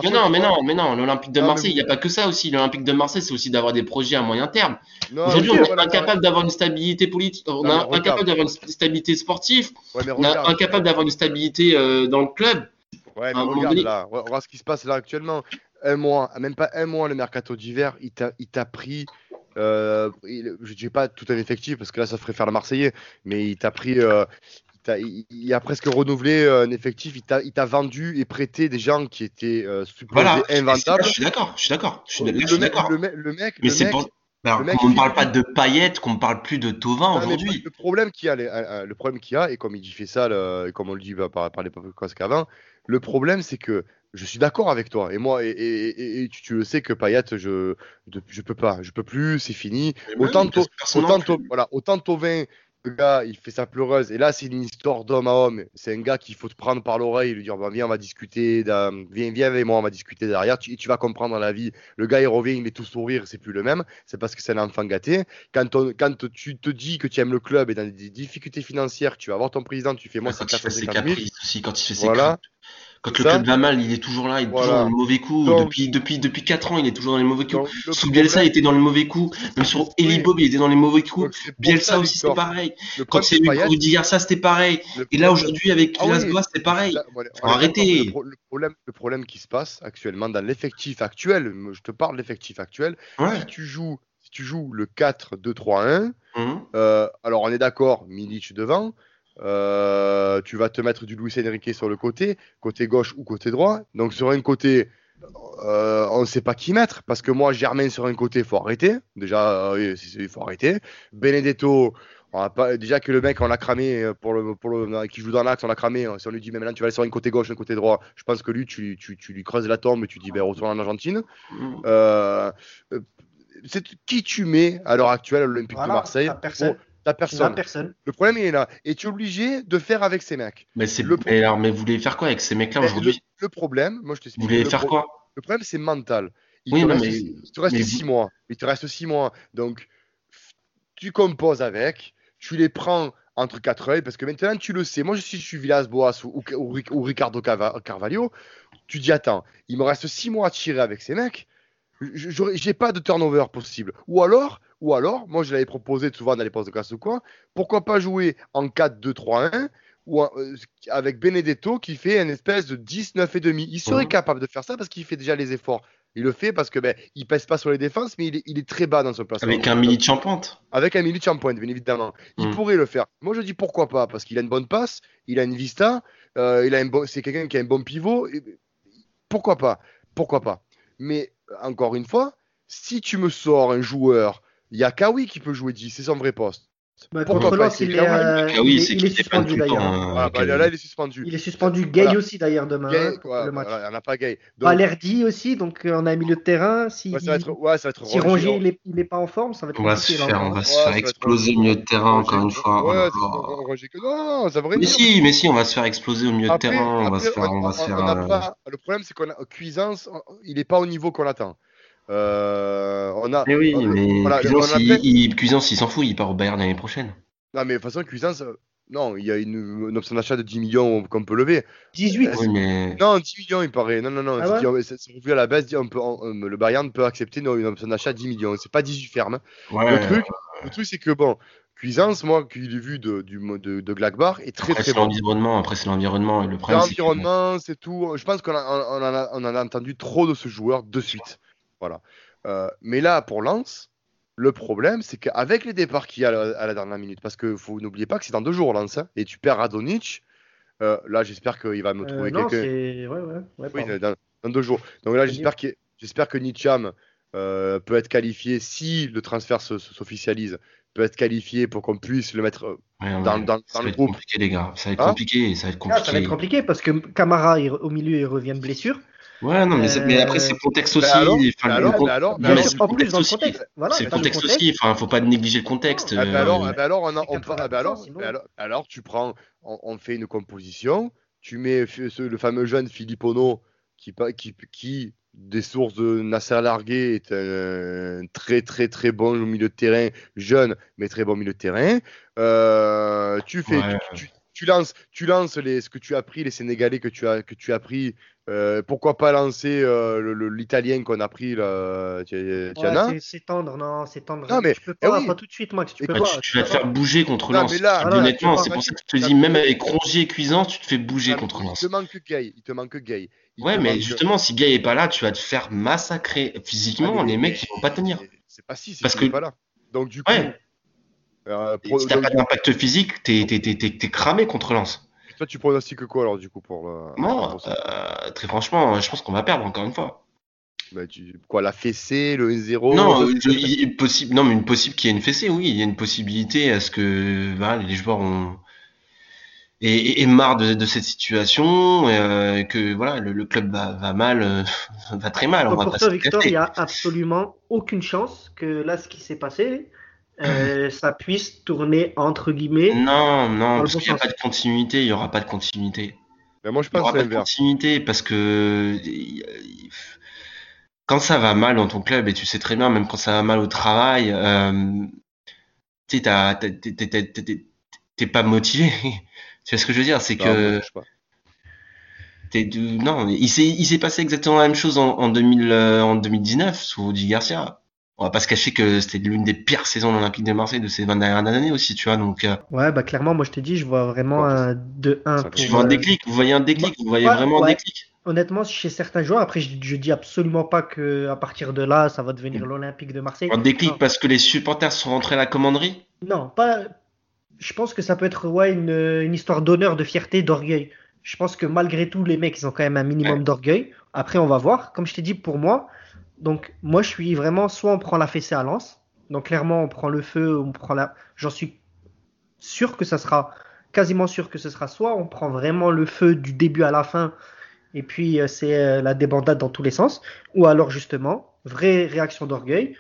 Mais non, mais non, mais non, l'Olympique de Marseille, il n'y a pas que ça aussi. L'Olympique de Marseille, c'est aussi d'avoir des projets à moyen terme. Aujourd'hui, on est incapable d'avoir une stabilité politique, on est incapable d'avoir une stabilité sportive, on est incapable d'avoir une stabilité euh, dans le club. Ouais, mais regarde donné- là, re- regarde ce qui se passe là actuellement. Un mois, même pas un mois le mercato d'hiver, il t'a, il t'a pris. Euh, il- je dis pas tout un effectif parce que là ça ferait faire le Marseillais, mais il t'a pris. euh, il, a presque renouvelé euh, un effectif. Il t'a, il t'a vendu et prêté des gens qui étaient euh, supposés Voilà, je invendables. je suis d'accord, je suis d'accord, le, le, mec, le mec, Mais le c'est mec- pour... Alors, le mec, qu'on ne parle pas de paillettes, qu'on ne parle plus de Tovin aujourd'hui. Le problème qu'il y a, le, problème qu'il a, et comme il dit fait ça, le- et comme on le dit bah, par, par les podcasts qu'avant, le problème c'est que je suis d'accord avec toi. Et moi, et, et- et- et tu, tu le sais que Payet, je, de- je peux pas, je peux plus, c'est fini. Autant, to- voilà, autant Tovin, le gars, il fait sa pleureuse. Et là, c'est une histoire d'homme à homme. C'est un gars qu'il faut te prendre par l'oreille et lui dire bah, Viens, on va discuter. Viens, viens avec moi, on va discuter derrière. Tu, tu vas comprendre la vie. Le gars, il revient, il est tout sourire, c'est plus le même. C'est parce que c'est un enfant gâté. Quand, on- quand tu te dis que tu aimes le club et dans des difficultés financières, tu vas voir ton président, tu fais Moi, c'est quand il fait ses 450 000. caprices aussi, quand il fait ses Voilà. Quand le ça. club va mal, il est toujours là, il est Voilà. toujours dans les mauvais. Donc- depuis, depuis, depuis 4 ans, il est toujours dans les mauvais coups. Le Sous Bielsa, il était dans les mauvais coups. Même sur Eli. Bob, il était dans les mauvais coups. Bielsa ça, aussi, c'est Victor, pareil. le Quand c'est Rudy Garcia, c'était pareil. le Et là, aujourd'hui, avec Ah oui. Villas-Boas, c'est pareil. Là, voilà, Faut on est arrêter. d'accord. Le, pro- le problème, le problème qui se passe actuellement dans l'effectif actuel, je te parle de l'effectif actuel, Ouais. si tu joues, si tu joues le 4-2-3-1, Mhm. euh, alors on est d'accord, Milic devant, euh, tu vas te mettre du Luis Enrique sur le côté, côté gauche ou côté droit. Donc sur un côté, euh, on ne sait pas qui mettre, parce que moi, Germain sur un côté, il faut arrêter. Déjà, euh, il faut arrêter. Benedetto, on va pas, déjà que le mec, on l'a cramé, pour le, pour le, qui joue dans l'axe, on l'a cramé. Si on lui dit, mais maintenant tu vas aller sur un côté gauche, un côté droit, je pense que lui, tu, tu, tu lui creuses la tombe et tu dis, ben, retourne en Argentine. Euh, euh, c'est qui tu mets à l'heure actuelle à l'Olympique Voilà, de Marseille personne. N'as personne. personne. Le problème il est là. Et tu es obligé de faire avec ces mecs. Mais, c'est... Le- mais alors, mais vous voulez faire quoi avec ces mecs-là le, aujourd'hui? le problème, moi je t'explique. Vous voulez le faire pro- quoi? Le problème c'est mental. Il Oui, te non, reste, mais- il te reste mais six mois. Il te reste six mois. Donc tu composes avec, tu les prends entre quatre œils parce que maintenant tu le sais. Moi je suis, je suis Villas-Boas ou, ou, ou Ric- ou Ricardo Carvalho. Tu dis attends, il me reste six mois à tirer avec ces mecs. J'ai pas de turnover possible. Ou alors, ou alors, moi je l'avais proposé souvent dans les postes de classe ou quoi. Pourquoi pas jouer en 4-2-3-1 ou en- euh, avec Benedetto qui fait une espèce de 19 et demi. Il serait capable de faire ça parce qu'il fait déjà les efforts. Il le fait parce que ben, il pèse pas sur les défenses, mais il est, il est très bas dans son placement. Avec un mini champante. Avec un Milic en pointe, bien évidemment. Il Mhm. pourrait le faire. Moi, je dis pourquoi pas, parce qu'il a une bonne passe, il a une vista, euh, il a un bon, c'est quelqu'un qui a un bon pivot. et- pourquoi pas pourquoi pas. Mais encore une fois, si tu me sors un joueur, il y a Kawi qui peut jouer 10, c'est son vrai poste. Bah, Pourquoi contre pas Lens, il, est, Kawi euh, Ah oui, il est- c'est il qu'il est dépanne suspendu d'ailleurs. Voilà, bah, là, il est suspendu. Il est suspendu. Gay Voilà. aussi d'ailleurs demain Gay, hein, ouais, le match. voilà, il n'y en a pas Gay. Donc, Balerdi aussi, donc euh, on a un milieu de terrain. Si, ouais, ça va être, ouais, ça va être si Rongier. Il est, il est pas en forme, ça va être On va se faire, on va se Ouais, faire exploser au milieu de terrain encore une fois. Ouais, Oh Non, non, ça Mais si, mais si, on va se faire exploser au milieu de terrain. On va se faire, on euh, Le problème, c'est qu'on a Cuisance, il n'est pas au niveau qu'on attend. Euh, on a. Mais oui, on- mais voilà, Cuisance, on a il, Cuisance, il s'en fout, il part au Bayern l'année prochaine. Non, mais de toute façon, Cuisance, euh, non, il y a une, une option d'achat de 10 millions qu'on peut lever. 18. Oui, mais Non, 10 millions, il paraît. Non, non, non. Ah c'est ouais c'est revu à la baisse. dit, on peut, on- euh, le Bayern peut accepter une, une option d'achat de 10 millions. C'est pas 18 fermes. ouais, Le truc, le truc c'est que, bon, Cuisance, moi, qui l'ai vu de, du, de, de est très après très c'est bon. l'environnement, après c'est l'environnement. Et le problème, L'environnement, c'est tout. Je pense qu'on a- on en a, on en a entendu trop de ce joueur de suite. Voilà. Euh, mais là, pour Lens, le problème, c'est qu'avec les départs qu'il y a à la, à la dernière minute, parce que faut n'oubliez pas que c'est dans deux jours, Lens, hein, et tu perds Radonic. euh, là, j'espère qu'il va me Euh, trouver non, quelqu'un. Ouais, ouais. ouais Oui, dans, dans deux jours. Donc là, j'espère que, j'espère que Nicham euh, peut être qualifié, si le transfert se- se- s'officialise, peut être qualifié pour qu'on puisse le mettre. euh, Ouais, ouais, dans- dans- ça dans va le être groupe. compliqué, les gars. Ça va être Hein compliqué, ça va être Ah, compliqué. ça va être compliqué parce que Camara il- au milieu il revient de blessure. Ouais, non, mais, après, Euh, c'est le contexte aussi. alors, enfin, le alors, con- alors, non, mais alors, c'est le contexte aussi. contexte. Voilà, C'est le t'as contexte aussi. Enfin, faut pas négliger le contexte. Ah, euh, bah alors, ah, bah alors, on a- C'est on pa- ah, bah alors, 80%, sinon. bah alors, alors, tu prends, on, on fait une composition, tu mets ce- le fameux jeune Philippe Ono qui, pa- qui, qui, des sources de Nasser Largué, est un très très très bon milieu de terrain, jeune mais très bon milieu de terrain. Euh, tu fais, Ouais. tu, tu- tu lances, tu lances les, ce que tu as pris, les Sénégalais que tu as, que tu as pris. Euh, pourquoi pas lancer euh, l'Italien qu'on a pris là, Ouais, c'est- tendre, non, c'est tendre. Non, mais- tu peux eh pas, oui. pas tout de suite, Max. Tu Et peux bah, pas. tu, tu vas te faire bouger contre Lens. honnêtement, c'est pour ça que je te dis, même avec Rongier et Cuisance, tu te fais bouger contre Il Lens. te manque Gay. Il te manque Gay. Il Ouais, mais manque- justement, si Gay est pas là, tu vas te faire massacrer physiquement. Ah, mais- les mecs, ils vont pas tenir. C'est pas si, c'est pas là. Donc du coup, Ouais. Euh, pro- si t'as pas d'impact physique, t'es cramé contre Lens. toi tu pronostiques quoi alors du coup pour le Non, pour euh, très franchement, je pense qu'on va perdre encore une fois. Bah, tu- quoi la fessée, le 1-0 non, le- je- il est possible, non, mais une possible qu'il y ait une fessée, oui, il y a une possibilité à ce que les joueurs ont et, et- et marre de, de cette situation, euh, que voilà, le, le club va, va mal, euh, va très mal. On Donc va pour pas toi, Victor, il n'y a absolument aucune chance que là, ce qui s'est passé, euh, ça puisse tourner entre guillemets. Non, non, parce bon qu'il n'y a pas de continuité, il n'y aura pas de continuité. Bah, moi je Il n'y pense aura pas de continuité parce que quand ça va mal dans ton club, et tu sais très bien, même quand ça va mal au travail, euh, tu t'es- t'es- t'es- t'es- t'es pas motivé. Tu vois ce que je veux dire? C'est Non, que de- non, il s'est il s'est passé exactement la même chose en, en 2000, euh, en 2019 sous Rudy Garcia. On va pas se cacher que c'était l'une des pires saisons de l'Olympique de Marseille de ces 20 dernières années aussi, tu vois. Donc, euh, Ouais, bah clairement, moi je te dis, je vois vraiment Ouais. un 2-1 Ça pour. tu vois un euh, déclic, vous voyez un déclic, vous voyez Ouais, vraiment un déclic. Honnêtement, chez certains joueurs, après je, je dis absolument pas que à partir de là, ça va devenir l'Olympique de Marseille. Un déclic Non. parce que les supporters sont rentrés à la commanderie? Non, pas. Je pense que ça peut être ouais, une, une histoire d'honneur, de fierté, d'orgueil. Je pense que malgré tout, les mecs, ils ont quand même un minimum Ouais. d'orgueil. Après, on va voir. Comme je t'ai dit, pour moi, donc moi, je suis vraiment soit on prend la fessée à Lens. Donc clairement, on prend le feu, on prend la. J'en suis sûr que ça sera quasiment sûr que ce sera soit on prend vraiment le feu du début à la fin et puis euh, c'est euh, la débandade dans tous les sens, ou alors justement vraie réaction d'orgueil.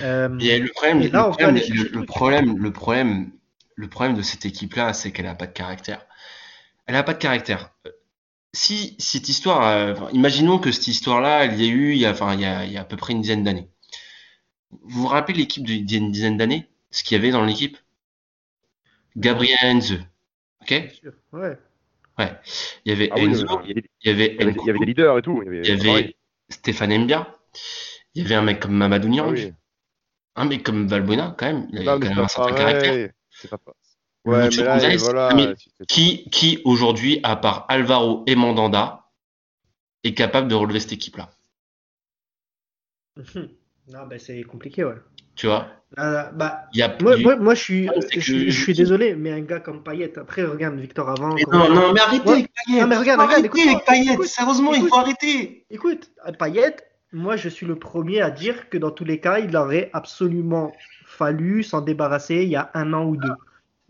Euh, Et le problème, Et là, le on peut problème, aller chercher le- le le truc. problème, le problème, le problème de cette équipe-là, c'est qu'elle n'a pas de caractère. Elle n'a pas de caractère. Euh, Si cette histoire, euh, enfin, imaginons que cette histoire-là, elle y a eu, il y a, enfin, il y a, il y a à peu près une dizaine d'années. Vous vous rappelez l'équipe d'il y a une dizaine d'années? Ce qu'il y avait dans l'équipe? Gabriel Enze. Ok? bien sûr, ouais. Il y avait Ah Enzo, il y avait- il y avait il y avait- il y avait Nkunku, des leaders et tout. Il y il y avait, Stéphane Mbia, il y avait un mec comme Mamadou Ah Niang, oui. un mec comme Valbuena, quand même, il avait Non, quand même un pas certain caractère. pareil. C'est pas. Ouais, Lucho mais là, Gonzalez, voilà. mais Qui, qui aujourd'hui, à part Alvaro et Mandanda, est capable de relever cette équipe-là? Mhm. Non, ben c'est compliqué, ouais. Tu vois? Euh, bah, Il y a moi, moi, je suis, Ah, je, suis désolé, mais un gars comme Payet, après, regarde Victor avant. Mais non, non, mais arrêtez Ouais. avec Payet. Non, mais regarde, regarde, écoute-moi, avec Payet. écoute, Sérieusement, il écoute. faut arrêter. Écoute, Payet, moi, je suis le premier à dire que dans tous les cas, il aurait absolument fallu s'en débarrasser il y a un an ou deux.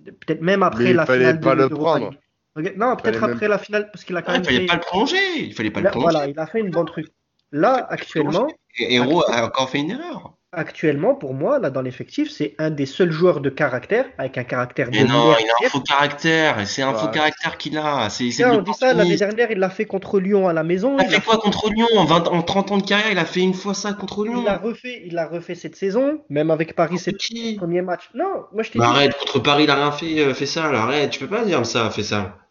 Peut-être même après Mais il la fallait finale pas de le d'Europa prendre. Non, peut-être fallait après la finale, parce qu'il a quand Ah, il même fallait fait. pas le prolonger. Il fallait pas Là, le prolonger. voilà, il a fait une bonne truc. Là, actuellement, Héros a encore fait une erreur. Actuellement, pour moi, là, dans l'effectif, c'est un des seuls joueurs de caractère, avec un caractère Mais non, il a un faux caractère. Et c'est un faux caractère qu'il a. C'est c'est on dit ça l'année dernière, il l'a fait contre Lyon à la maison. Il a fait quoi contre Lyon en, 20 en 30 ans de carrière Il a fait une fois ça contre Lyon. il a refait, il a refait cette saison, même avec Paris, c'est le premier match. Non, moi je t'ai Bah dit. arrête, contre Paris, il a rien fait, euh, fait ça. là, arrête, tu peux pas dire ça, fait ça.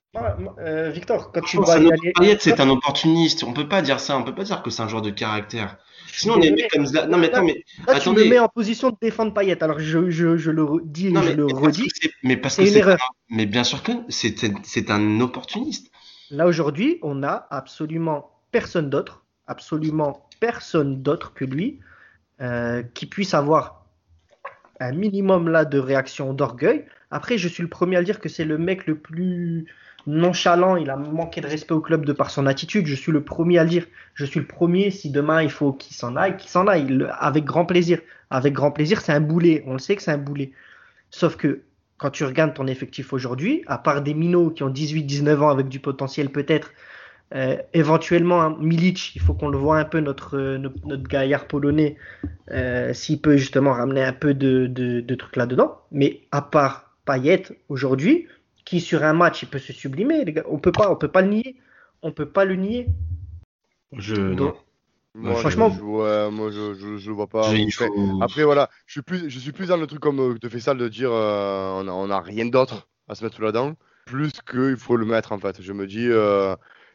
Euh, Victor, quand tu Franchement, vois. Payet, c'est un opportuniste. On peut pas dire ça. On peut pas dire que c'est un joueur de caractère. Sinon, on est Désolé. comme ça. Non, mais attends, mais Là, tu attendez. me mets en position de défendre Payet. Alors je, je, je le dis et non, je mais, le mais redis. mais parce que c'est un- mais bien sûr que c'est c'est un opportuniste. Là aujourd'hui, on a absolument personne d'autre, absolument personne d'autre que lui, euh, qui puisse avoir un minimum là de réaction d'orgueil. Après, je suis le premier à le dire que c'est le mec le plus nonchalant. Il a manqué de respect au club de par son attitude. Je suis le premier à le dire. Je suis le premier. Si demain il faut qu'il s'en aille, qu'il s'en aille, Le- avec grand plaisir. Avec grand plaisir, c'est un boulet. On le sait que c'est un boulet. Sauf que quand tu regardes ton effectif aujourd'hui, à part des minots qui ont 18-19 ans avec du potentiel peut-être, euh, éventuellement un Milic, il faut qu'on le voit un peu notre, euh, notre, notre gaillard polonais, euh, s'il peut justement ramener un peu de, de, de trucs là-dedans. Mais à part Payet aujourd'hui, qui sur un match il peut se sublimer, les gars, on peut pas, on peut pas le nier, on peut pas le nier. Je Donc, non. Moi, Franchement- je, ouais, moi, je, je, je le vois pas. Je- Après, voilà, je suis plus, je suis plus dans le truc comme te fait ça de dire euh, on, a, on a rien d'autre à se mettre là-dedans, plus qu'il faut le mettre en fait. Je me dis euh,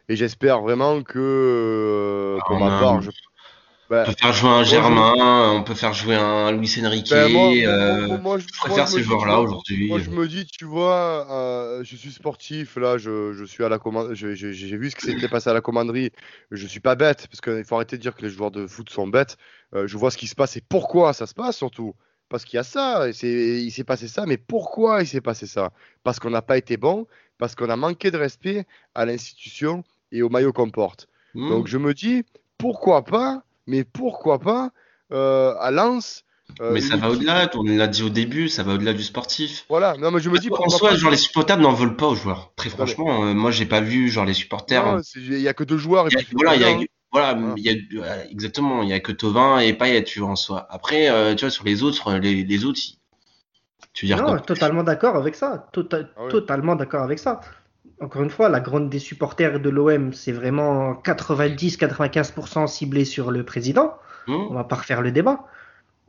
et j'espère vraiment que euh, pour Ah, ma non. part, je, bah, On peut faire jouer un Germain, on peut faire jouer un Luis Enrique. ben, moi, euh, je, préfère je ces joueurs-là aujourd'hui. Moi, je me dis, tu vois, euh, je suis sportif, là, je, je suis à la commande, j'ai vu ce qui s'était passé à la commanderie. Je suis pas bête, parce qu'il faut arrêter de dire que les joueurs de foot sont bêtes. Euh, je vois ce qui se passe et pourquoi ça se passe surtout. Parce qu'il y a ça, et il s'est passé ça, mais pourquoi il s'est passé ça? Parce qu'on n'a pas été bon, parce qu'on a manqué de respect à l'institution et au maillot qu'on porte. Hmm. Donc je me dis, pourquoi pas, mais pourquoi pas euh, à Lens euh, mais ça va au-delà, on l'a dit au début, ça va au-delà du sportif. Voilà, non, mais je me dis, en soi, pas genre les supporters n'en veulent pas aux joueurs. Très franchement, euh, moi j'ai pas vu genre les supporters. C'est- Il n'y a que deux joueurs. Et y a- voilà, il y a, voilà, Voilà. il y a, euh, exactement, il y a que Tovin et Payet, tu vois, en soi. Après, euh, tu vois, sur les autres, les, les autres, tu veux dire Non, quoi? totalement d'accord avec ça. Tota- Ah ouais. Totalement d'accord avec ça. Encore une fois, la grande des supporters de l'OM, c'est vraiment 90-95% ciblé sur le président. Hmm On va pas refaire le débat.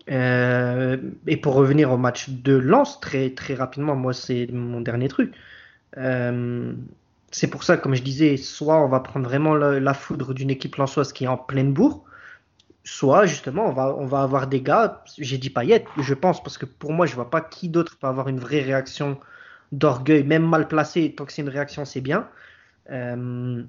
Euh, et pour revenir au match de Lens, très, très rapidement, moi, c'est mon dernier truc. Euh, c'est pour ça, comme je disais, soit on va prendre vraiment la, la foudre d'une équipe lensoise qui est en pleine bourre, soit justement on va, on va avoir des gars, j'ai dit Payet, je pense, parce que pour moi, je vois pas qui d'autre peut avoir une vraie réaction d'orgueil, même mal placée, tant que c'est une réaction, c'est bien. Euh,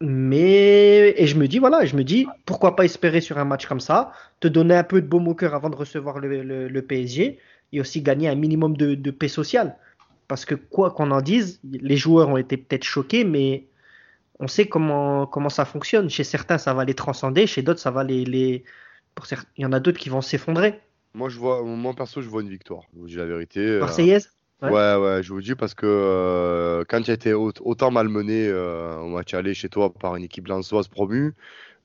mais et je me dis voilà, je me dis pourquoi pas espérer sur un match comme ça, te donner un peu de baume au cœur avant de recevoir le, le- le PSG et aussi gagner un minimum de, de paix sociale. Parce que quoi qu'on en dise, les joueurs ont été peut-être choqués, mais on sait comment, comment ça fonctionne. Chez certains, ça va les transcender, chez d'autres, ça va les, les... Pour certains, il y en a d'autres qui vont s'effondrer. Moi, je vois, moi perso, je vois une victoire. Je vous dis la vérité. euh, Marseillaise? Ouais, Ouais. je vous dis parce que euh, quand tu as été au- autant malmené euh, au match aller chez toi par une équipe lançoise promue,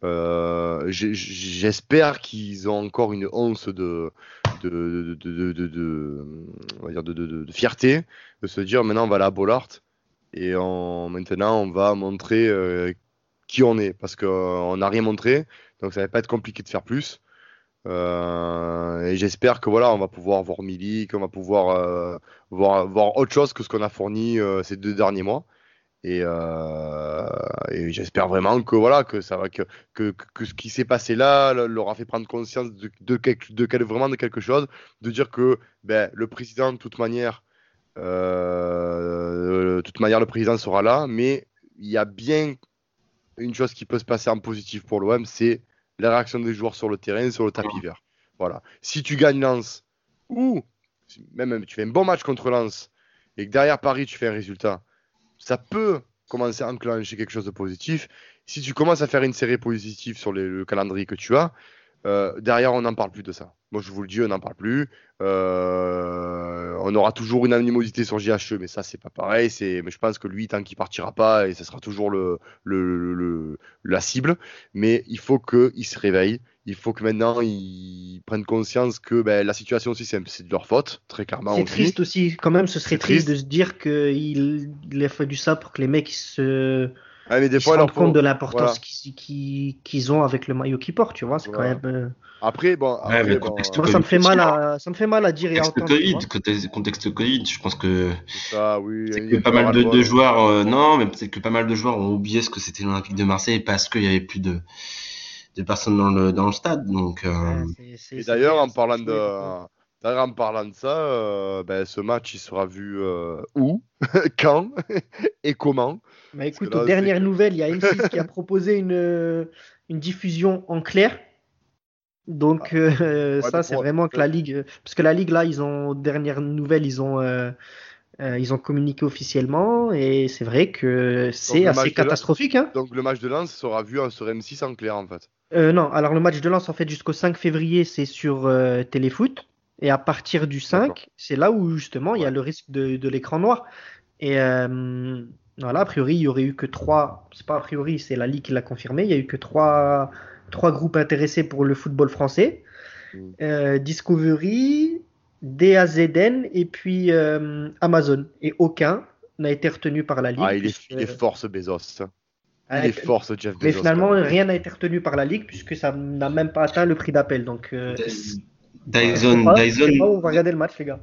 euh, j'espère qu'ils ont encore une once de, de, de- de- de fierté, de se dire maintenant on va aller à Bollard et on, maintenant on va montrer euh, qui on est parce qu'on n'a rien montré, donc ça va pas être compliqué de faire plus. Euh, et j'espère que voilà, on va pouvoir voir Milik, on va pouvoir euh, voir, autre chose que ce qu'on a fourni euh, ces deux derniers mois. Et, j'espère vraiment que voilà que ça va que, que, que- ce qui s'est passé là le- leur a fait prendre conscience de, de, quelque- vraiment de quelque chose, de dire que ben, le président de toute manière, de toute manière le président sera là, mais il y a bien une chose qui peut se passer en positif pour l'OM, c'est la réaction des joueurs sur le terrain, sur le tapis vert. Voilà. Si tu gagnes Lens, ou même tu fais un bon match contre Lens, et que derrière Paris, tu fais un résultat, ça peut commencer à enclencher quelque chose de positif. Si tu commences à faire une série positive sur le calendrier que tu as, euh, derrière, on n'en parle plus de ça. Moi, je vous le dis, on n'en parle plus. Euh, on aura toujours une animosité sur JHE, mais ça, c'est pas pareil. C'est, mais je pense que lui, tant qu'il partira pas, et ça sera toujours le, le, la cible. Mais il faut qu'il se réveille. Il faut que maintenant ils prennent conscience que ben, la situation aussi, c'est, de leur faute, très clairement. C'est triste aussi, quand même, ce serait triste, de se dire qu'il il a fallu ça pour que les mecs se ah, mais des fois, se rendent compte de l'importance qu'ils ont avec le maillot qu'ils portent, tu vois. C'est quand même. Euh, après, bon. moi, ça me fait mal à, ça me fait mal à dire. Contexte Covid, contexte, contexte Covid, je pense que. C'est ça, oui. Que pas mal de, joueurs, euh, non, mais peut-être que pas mal de joueurs ont oublié ce que c'était l'Olympique de Marseille parce qu'il y avait plus de, de personnes dans le, dans le stade, donc. Euh, et d'ailleurs, en parlant de. D'ailleurs, en parlant de ça, ben, ce match il sera vu où, quand? Et comment? Bah écoute, aux dernières nouvelles, il y a M6 qui a proposé une, euh, une diffusion en clair. Donc ah. euh, ça, c'est vraiment que la ligue, parce que la ligue là, ils ont aux dernières nouvelles, ils ont euh, ils ont communiqué officiellement et c'est vrai que c'est assez catastrophique. Hein. Donc le match de Lens sera vu sur M6 en clair en fait. non, alors le match de Lens en fait jusqu'au 5 février, c'est sur Téléfoot. Et à partir du 5, c'est là où justement il y a le risque de, de l'écran noir. Et voilà, a priori, il y aurait eu que trois. C'est pas a priori, c'est la Ligue qui l'a confirmé. Il y a eu que trois, trois groupes intéressés pour le football français mm. euh, Discovery, DAZN et puis euh, Amazon. Et aucun n'a été retenu par la Ligue. Ah, il est, il est fort ce Bezos. Il est fort ce Jeff Bezos. Mais finalement, rien n'a été retenu par la Ligue puisque ça n'a même pas atteint le prix d'appel. Donc, euh, Dyson, Dyson. on va regarder le match, les gars.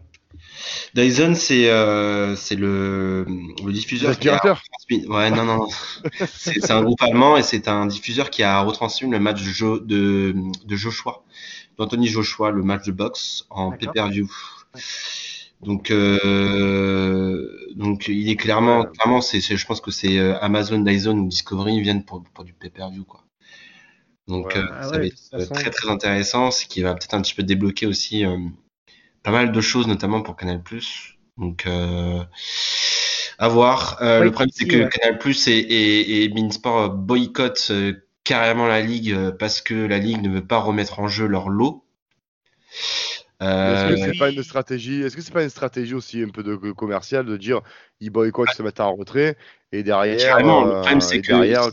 Dyson, c'est euh, c'est le, le diffuseur. L'aspirateur Ouais, non, non. c'est un groupe allemand et c'est un diffuseur qui a retransmis le match de, de, de Joshua, d'Anthony Joshua, le match de boxe en pay-per-view. Donc, euh, donc il est clairement, clairement, c'est, je pense que c'est euh, Amazon, Dyson ou Discovery viennent pour, pour du pay-per-view, quoi. Donc, euh, ah ça va être très très intéressant, ce qui va peut-être un petit peu débloquer aussi euh, pas mal de choses, notamment pour Canal+. Donc, euh, à voir. Euh, le problème, c'est que Canal+ et, et, et Beansport boycottent euh, carrément la ligue parce que la ligue ne veut pas remettre en jeu leur lot. Est-ce que c'est pas une stratégie Est-ce que c'est pas une stratégie aussi un peu de commercial de dire ils boycottent, se mettent en retrait et derrière. Carrément. le problème c'est que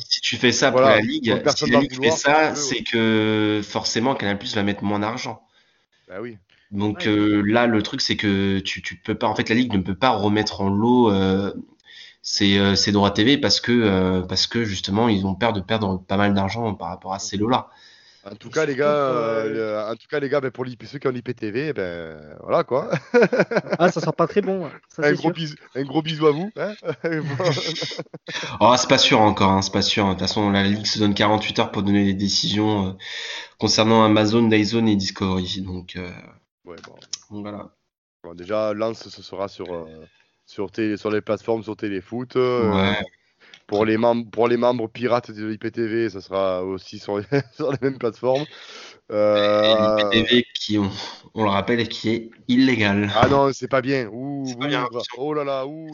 si tu fais ça pour la ligue, si la ligue fait ça, c'est que forcément Canal+ va mettre moins d'argent. Bah oui. Donc euh, là, le truc, c'est que tu, tu peux pas, en fait, la ligue ne peut pas remettre en lot euh, ces, euh, droits TV parce que euh, parce que justement, ils ont peur de perdre pas mal d'argent par rapport à ces lots-là. En tout cas, les gars, en tout cas, les gars, ben, pour ceux qui ont l'IPTV, ben voilà quoi. ah, ça sent pas très bon. un, gros bisou, un gros bisou à vous. Hein oh, c'est pas sûr encore, hein, c'est pas sûr. De toute façon, la Ligue se donne 48 heures pour donner des décisions concernant Amazon, Dyson et Discovery. Donc, Ouais, bon. voilà. déjà, Lance, ce sera sur, euh, sur, sur les plateformes, sur Téléfoot. Euh, pour, les membres, pour les membres pirates de l'IPTV, ça sera aussi sur les, sur les mêmes plateformes. Euh... L'IPTV qui, on, on, le rappelle, qui est illégal. Ah non, c'est pas bien. Ouh, pas bien. Oh là là, ouh.